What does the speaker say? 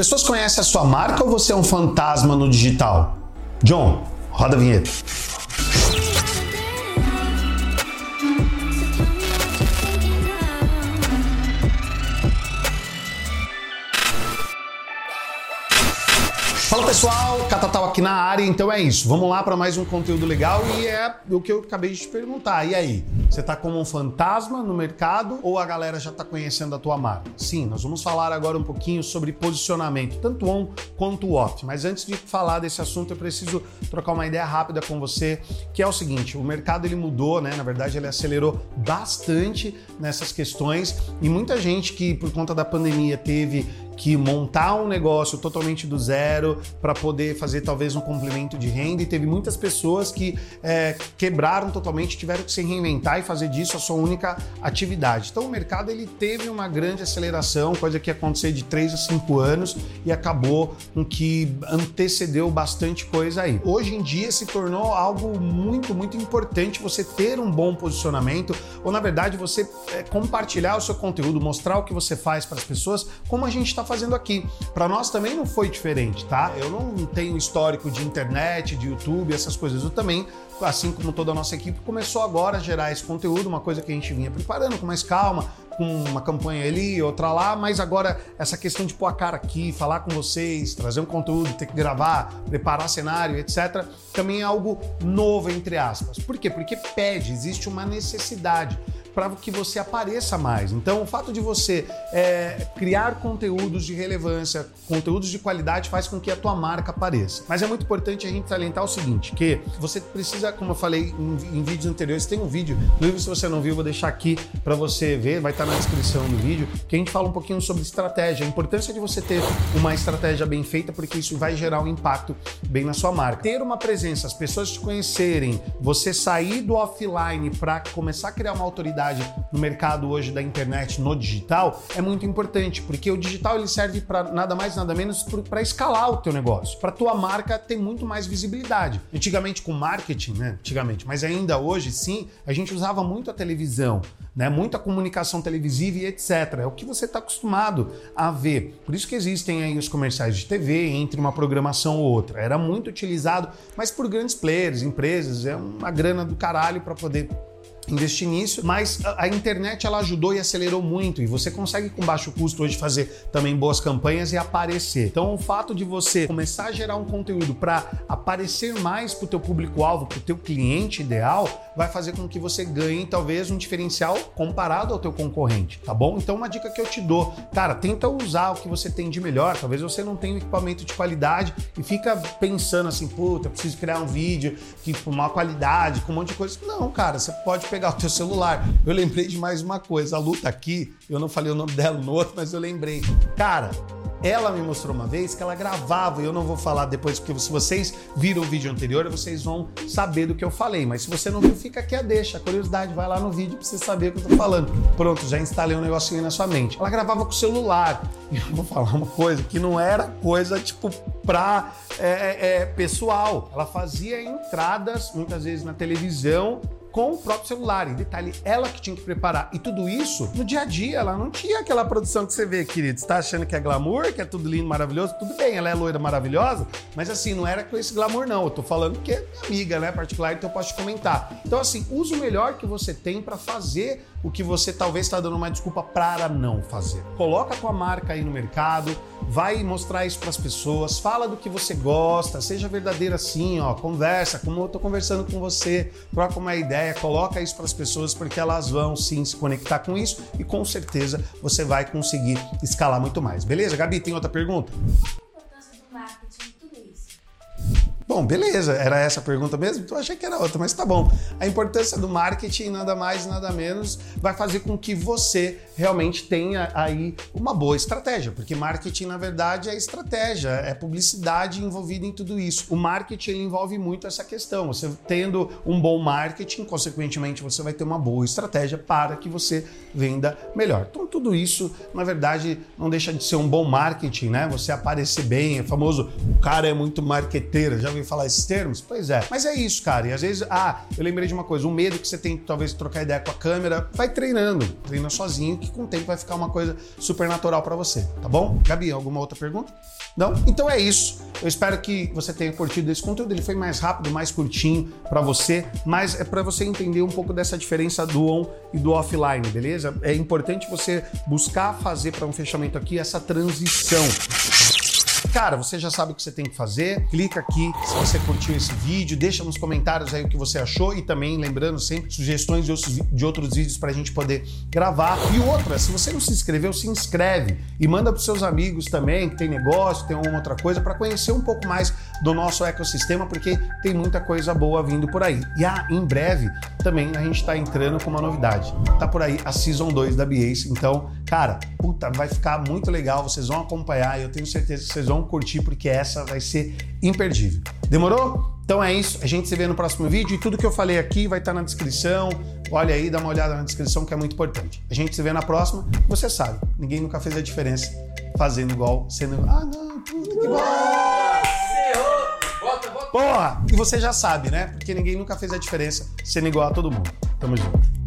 pessoas conhecem a sua marca ou você é um fantasma no digital? John, roda a vinheta. Fala pessoal, Catatal aqui na área, então é isso. Vamos lá para mais um conteúdo legal e é o que eu acabei de te perguntar. E aí, você está como um fantasma no mercado ou a galera já está conhecendo a tua marca? Sim, nós vamos falar agora um pouquinho sobre posicionamento, tanto on quanto off. Mas antes de falar desse assunto, eu preciso trocar uma ideia rápida com você, que é o seguinte: o mercado ele mudou, né? Na verdade, ele acelerou bastante nessas questões e muita gente que por conta da pandemia teve que montar um negócio totalmente do zero para poder fazer talvez um complemento de renda e teve muitas pessoas que é, quebraram totalmente, tiveram que se reinventar e fazer disso a sua única atividade. Então o mercado ele teve uma grande aceleração, coisa que ia acontecer de 3 a 5 anos e acabou com que antecedeu bastante coisa aí. Hoje em dia se tornou algo muito, muito importante você ter um bom posicionamento ou na verdade você é, compartilhar o seu conteúdo, mostrar o que você faz para as pessoas, como a gente está fazendo aqui. Para nós também não foi diferente, tá? Eu não tenho histórico de internet, de YouTube, essas coisas. Eu também, assim como toda a nossa equipe, começou agora a gerar esse conteúdo, uma coisa que a gente vinha preparando com mais calma, com uma campanha ali, outra lá, mas agora essa questão de pôr a cara aqui, falar com vocês, trazer um conteúdo, ter que gravar, preparar cenário, etc., também é algo novo, entre aspas. Por quê? Porque pede, existe uma necessidade para que você apareça mais. Então, o fato de você é, criar conteúdos de relevância, conteúdos de qualidade, faz com que a tua marca apareça. Mas é muito importante a gente salientar o seguinte, que você precisa, como eu falei em, em vídeos anteriores, tem um vídeo, inclusive se você não viu, vou deixar aqui para você ver, vai estar tá na descrição do vídeo, que a gente fala um pouquinho sobre estratégia, a importância de você ter uma estratégia bem feita, porque isso vai gerar um impacto bem na sua marca. Ter uma presença, as pessoas te conhecerem, você sair do offline para começar a criar uma autoridade no mercado hoje da internet no digital é muito importante, porque o digital ele serve para nada mais nada menos para escalar o teu negócio, para tua marca ter muito mais visibilidade. Antigamente com marketing, né? Antigamente, mas ainda hoje sim, a gente usava muito a televisão, né? Muita comunicação televisiva e etc. É o que você está acostumado a ver. Por isso que existem aí os comerciais de TV entre uma programação ou outra. Era muito utilizado, mas por grandes players, empresas, é uma grana do caralho para poder investir nisso, mas a internet ela ajudou e acelerou muito e você consegue com baixo custo hoje fazer também boas campanhas e aparecer. Então o fato de você começar a gerar um conteúdo para aparecer mais para o teu público-alvo, para o teu cliente ideal, vai fazer com que você ganhe talvez um diferencial comparado ao teu concorrente, tá bom? Então uma dica que eu te dou, cara, tenta usar o que você tem de melhor. Talvez você não tenha um equipamento de qualidade e fica pensando assim, puta, preciso criar um vídeo que com uma qualidade, com um monte de coisa. Não, cara, você pode pegar o teu celular. Eu lembrei de mais uma coisa, a Luta aqui, eu não falei o nome dela no outro, mas eu lembrei. Cara, ela me mostrou uma vez que ela gravava, e eu não vou falar depois, porque se vocês viram o vídeo anterior, vocês vão saber do que eu falei. Mas se você não viu, fica aqui a deixa. A curiosidade, vai lá no vídeo pra você saber o que eu tô falando. Pronto, já instalei um negocinho na sua mente. Ela gravava com o celular. E eu vou falar uma coisa que não era coisa tipo pra é, é, é pessoal. Ela fazia entradas, muitas vezes na televisão, com o próprio celular. Em detalhe, ela que tinha que preparar. E tudo isso no dia a dia. Ela não tinha aquela produção que você vê, querido. Você tá achando que é glamour, que é tudo lindo, maravilhoso? Tudo bem, ela é loira maravilhosa, mas assim, não era com esse glamour, não. Eu tô falando que é minha amiga, né? Particular, então eu posso te comentar. Então, assim, use o melhor que você tem para fazer o que você talvez está dando uma desculpa para não fazer. Coloca a tua marca aí no mercado, vai mostrar isso para as pessoas, fala do que você gosta, seja verdadeiro assim, ó, conversa, como eu tô conversando com você, troca uma ideia, coloca isso para as pessoas porque elas vão sim se conectar com isso e com certeza você vai conseguir escalar muito mais. Beleza, Gabi, tem outra pergunta? Bom, beleza, era essa a pergunta mesmo? Então achei que era outra, mas tá bom. A importância do marketing, nada mais, nada menos, vai fazer com que você realmente tenha aí uma boa estratégia, porque marketing, na verdade, é estratégia, é publicidade envolvida em tudo isso. O marketing envolve muito essa questão. Você tendo um bom marketing, consequentemente, você vai ter uma boa estratégia para que você venda melhor. Então, tudo isso, na verdade, não deixa de ser um bom marketing, né? Você aparecer bem, é famoso, o cara é muito marqueteiro, já viu? ouvir falar esses termos? Pois é. Mas é isso, cara. E às vezes, ah, eu lembrei de uma coisa, o medo que você tem, talvez, trocar ideia com a câmera, vai treinando. Treina sozinho, que com o tempo vai ficar uma coisa super natural para você, tá bom? Gabi, alguma outra pergunta? Não? Então é isso. Eu espero que você tenha curtido esse conteúdo. Ele foi mais rápido, mais curtinho para você, mas é para você entender um pouco dessa diferença do on e do offline, beleza? É importante você buscar fazer para um fechamento aqui essa transição. Cara, você já sabe o que você tem que fazer. Clica aqui se você curtiu esse vídeo, deixa nos comentários aí o que você achou e também lembrando sempre sugestões de outros, de outros vídeos para a gente poder gravar. E outra, se você não se inscreveu, se inscreve e manda para seus amigos também que tem negócio, tem alguma outra coisa para conhecer um pouco mais do nosso ecossistema, porque tem muita coisa boa vindo por aí. E ah, em breve também a gente está entrando com uma novidade. Tá por aí a Season 2 da BASE. Então, cara, puta, vai ficar muito legal. Vocês vão acompanhar e eu tenho certeza que vocês vão curtir, porque essa vai ser imperdível. Demorou? Então é isso, a gente se vê no próximo vídeo e tudo que eu falei aqui vai estar na descrição. Olha aí, dá uma olhada na descrição que é muito importante. A gente se vê na próxima. Você sabe, ninguém nunca fez a diferença fazendo igual, sendo. Ah, não, puta, que bom! Porra! E você já sabe, né? Porque ninguém nunca fez a diferença sendo igual a todo mundo. Tamo junto.